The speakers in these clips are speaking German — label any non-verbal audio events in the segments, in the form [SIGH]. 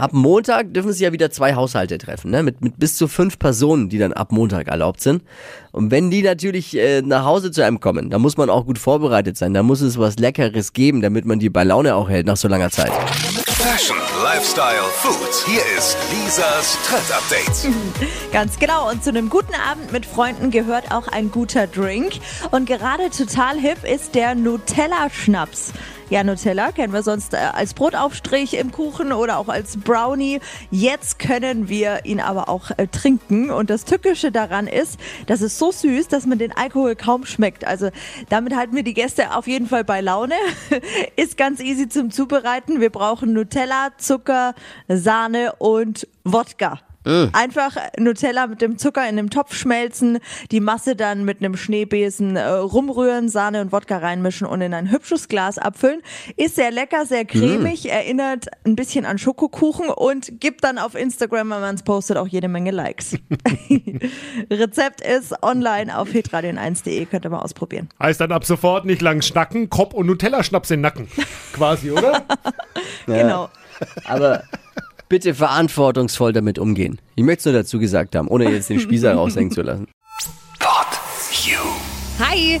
ab Montag dürfen sich ja wieder zwei Haushalte treffen, ne? Mit, mit bis zu fünf Personen, die dann ab Montag erlaubt sind. Und wenn die natürlich äh, nach Hause zu einem kommen, dann muss man auch gut vorbereitet sein. Da muss es was Leckeres geben, damit man die bei Laune auch hält nach so langer Zeit. Fashion, Lifestyle, Food. Hier ist Lisas Trend Update. [LAUGHS] Ganz genau. Und zu einem guten Abend mit Freunden gehört auch ein guter Drink. Und gerade total hip ist der Nutella-Schnaps. Ja, Nutella kennen wir sonst äh, als Brotaufstrich im Kuchen oder auch als Brownie. Jetzt können wir ihn aber auch äh, trinken. Und das Tückische daran ist, dass es so süß, dass man den Alkohol kaum schmeckt. Also damit halten wir die Gäste auf jeden Fall bei Laune. [LAUGHS] ist ganz easy zum Zubereiten. Wir brauchen Nutella, Zucker, Sahne und Wodka. Einfach Nutella mit dem Zucker in einem Topf schmelzen, die Masse dann mit einem Schneebesen äh, rumrühren, Sahne und Wodka reinmischen und in ein hübsches Glas abfüllen. Ist sehr lecker, sehr cremig, erinnert ein bisschen an Schokokuchen und gibt dann auf Instagram, wenn man es postet, auch jede Menge Likes. [LAUGHS] Rezept ist online auf hitradion1.de, könnt ihr mal ausprobieren. Heißt dann ab sofort nicht lang schnacken, Kopf und Nutella-Schnaps in den Nacken. Quasi, oder? [LAUGHS] Genau. Aber bitte verantwortungsvoll damit umgehen. Ich möchte es nur dazu gesagt haben, ohne jetzt den Spießer raushängen zu lassen. Hi!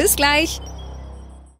Bis gleich.